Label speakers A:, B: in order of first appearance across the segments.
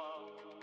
A: far.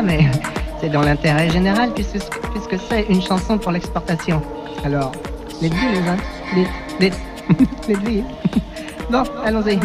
A: Mais c'est
B: dans l'intérêt général puisque, puisque c'est une chanson pour l'exportation. Alors, les deux, hein. Les, les, les deux. Bon, allons-y.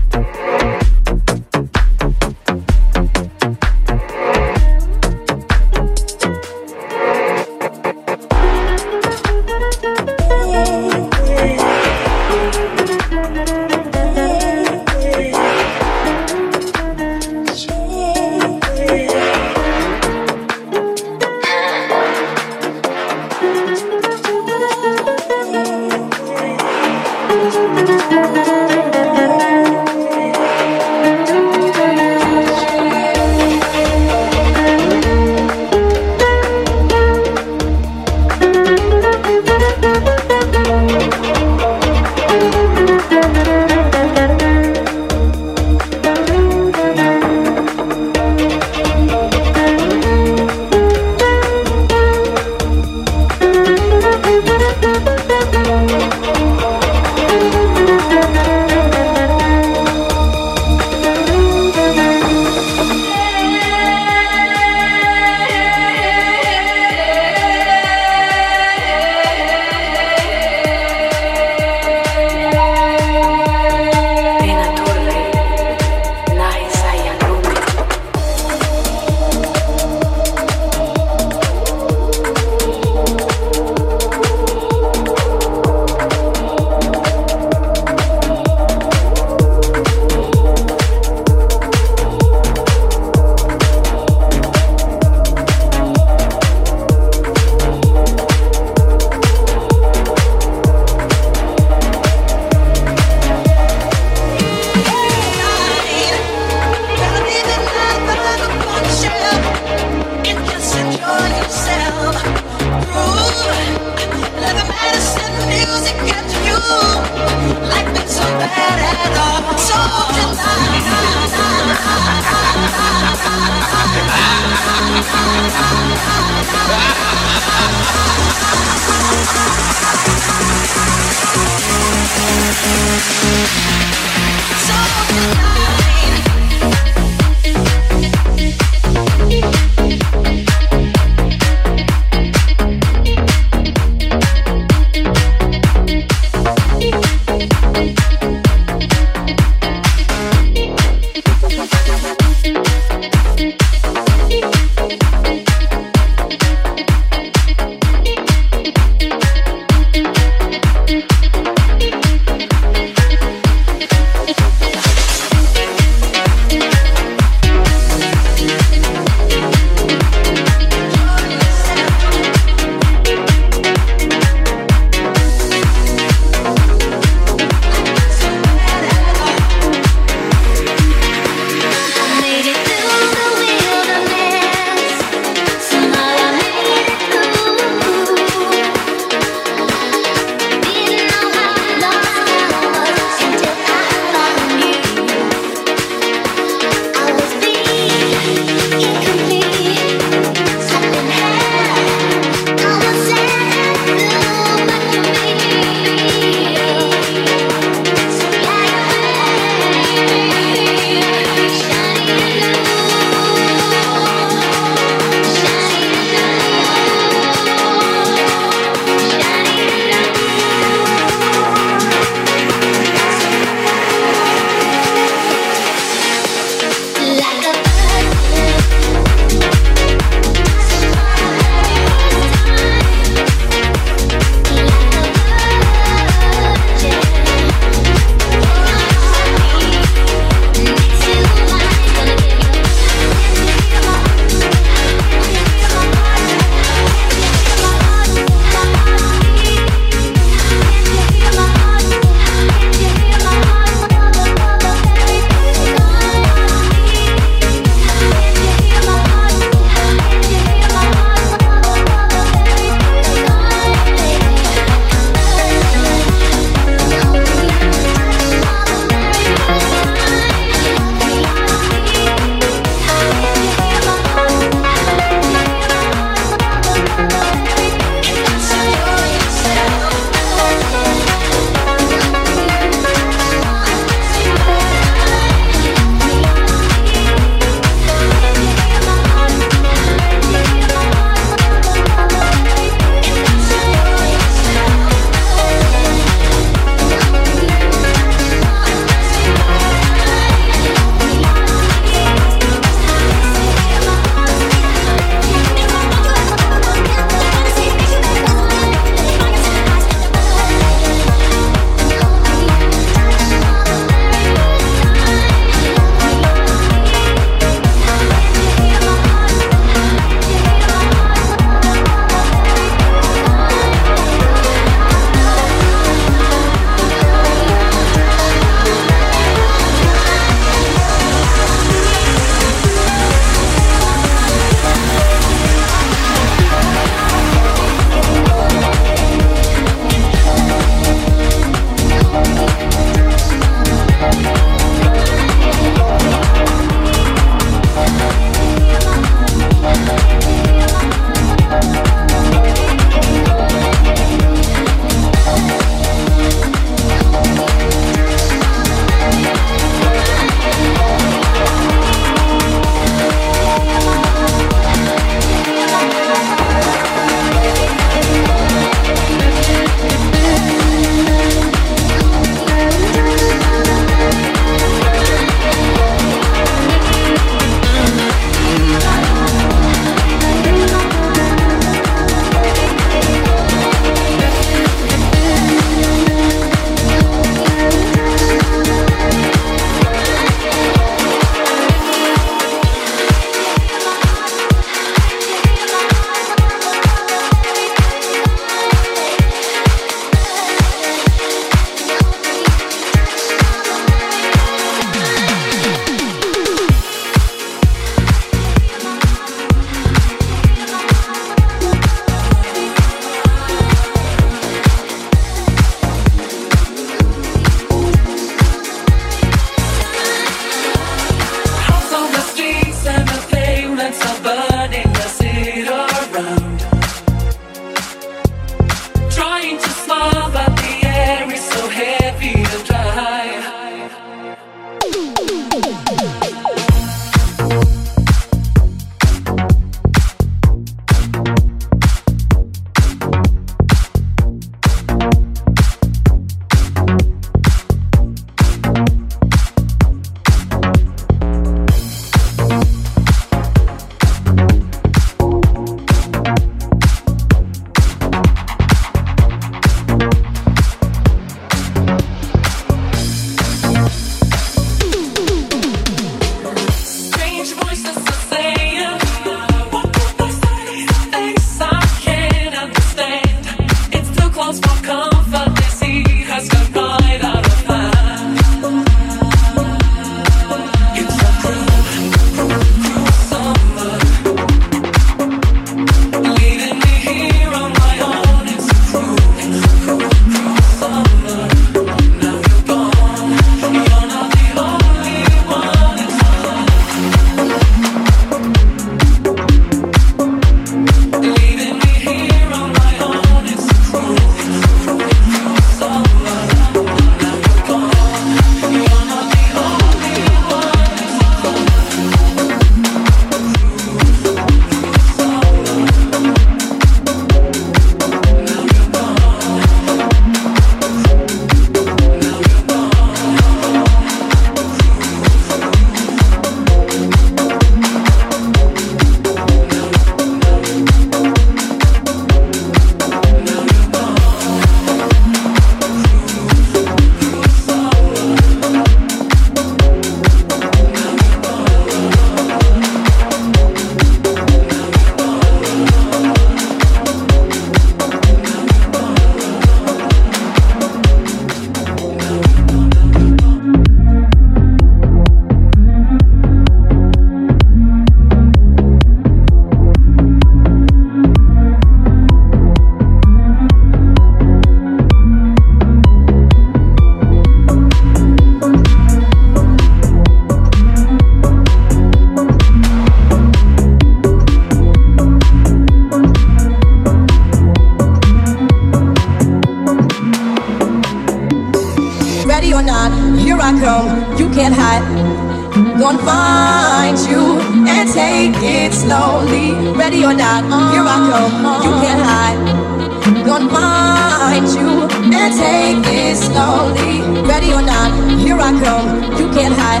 C: Or not, here I come, you can't hide. Gonna find you and take it slowly. Ready or not, here I come, you can't hide.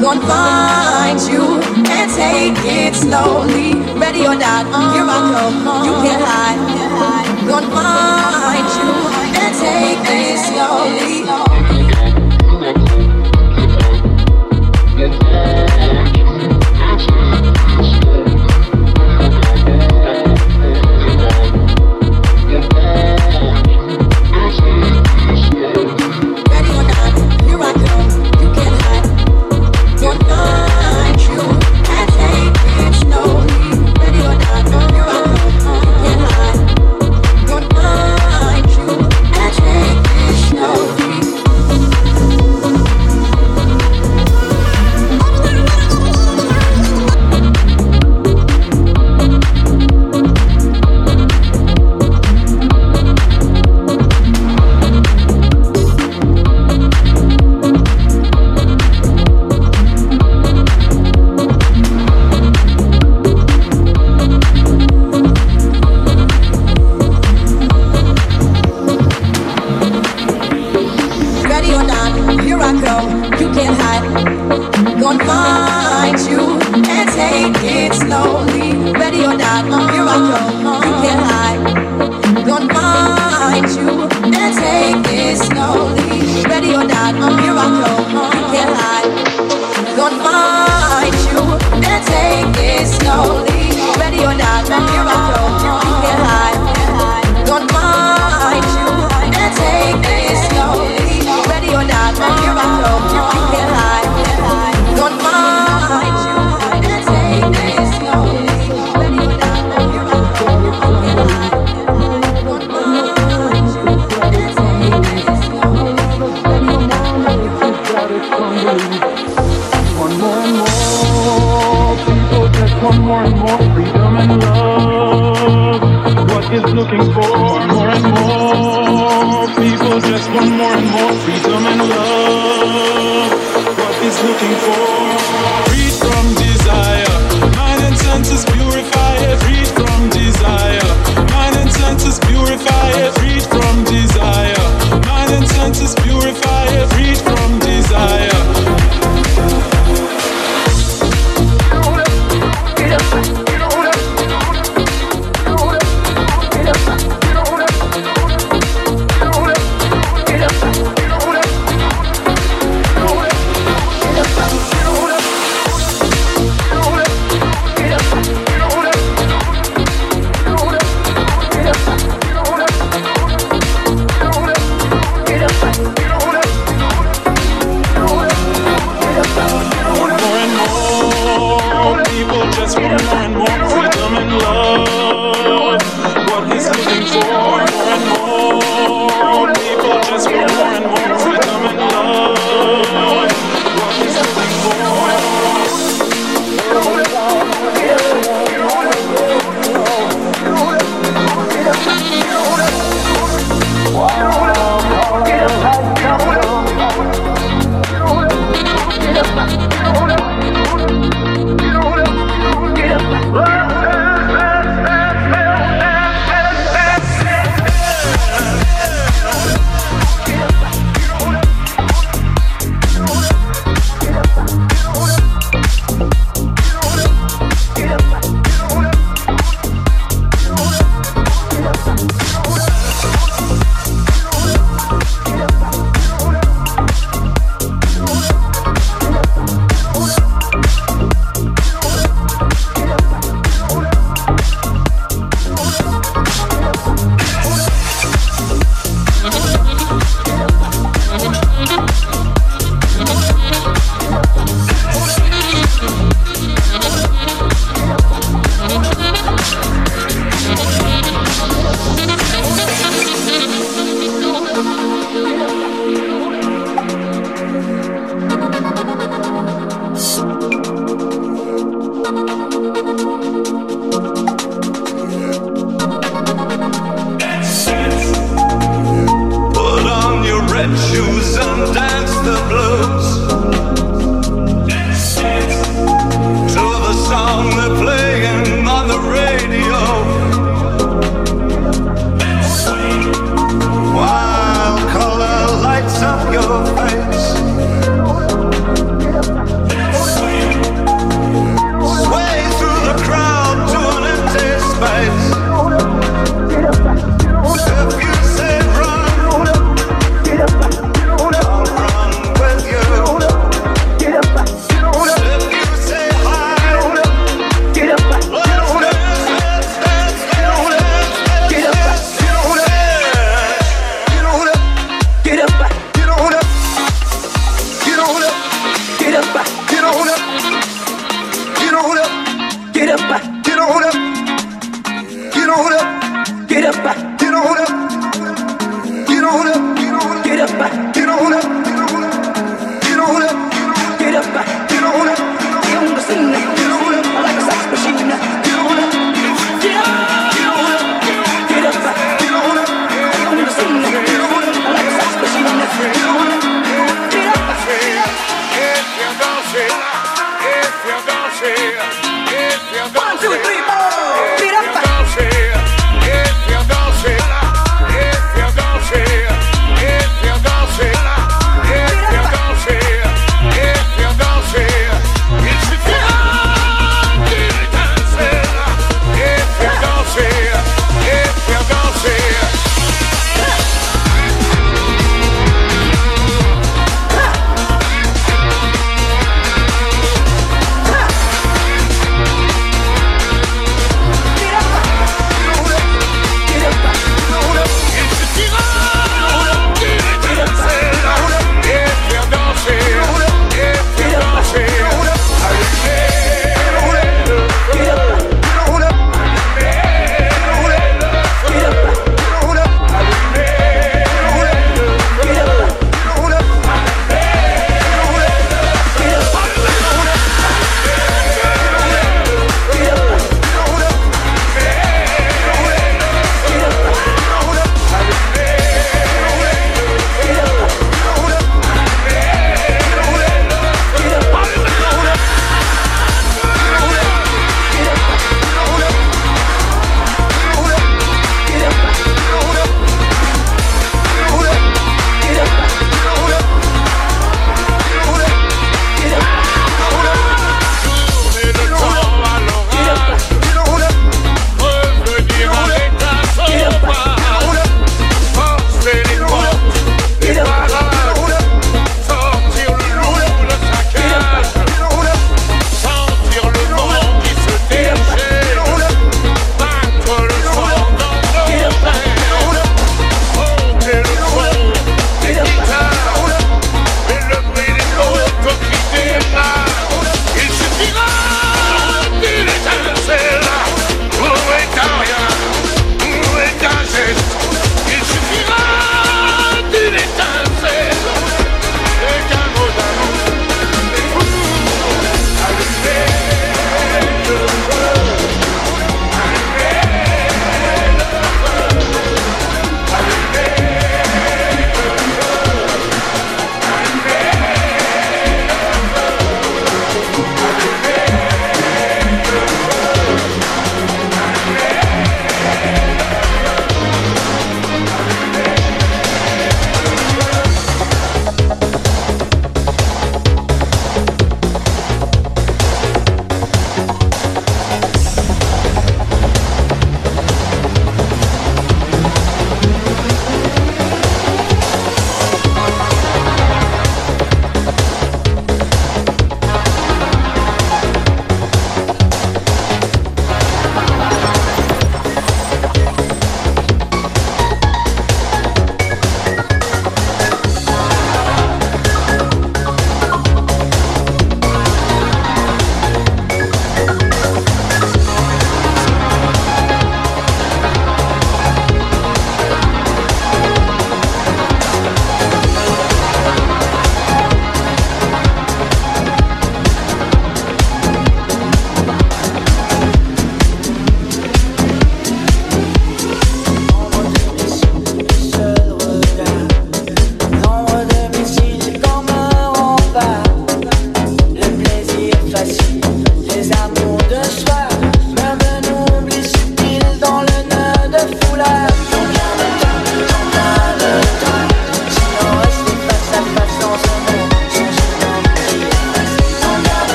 C: Gonna find you and take it slowly. Ready or not, here I come, you can't hide. Gonna find you and take it slowly.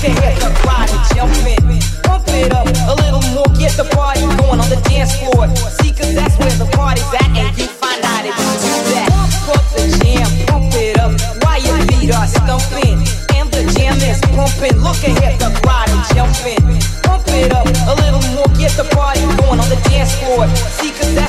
D: the jumping. Pump it up a little more, get the party going on the dance floor. That's where the party's at, and you find out if you do that. Pump the jam, pump it up. Why your feet are? And the jam is pumping. Look jumping. Pump it up a little more, get the party going on the dance floor. See, cause that's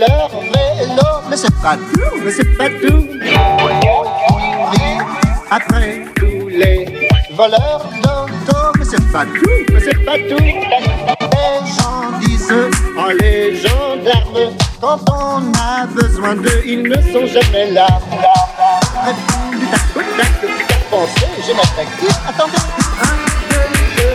E: l'heure, mais non, mais c'est pas tout, mais c'est pas tout. Après tous les voleurs d'auto, mais c'est pas tout, mais c'est pas tout. Les gens disent en les gendarmes, quand on a besoin d'eux, ils ne sont jamais là. Après tout, du tac au tac, du tac je m'attaque. Attendez, un, deux, deux,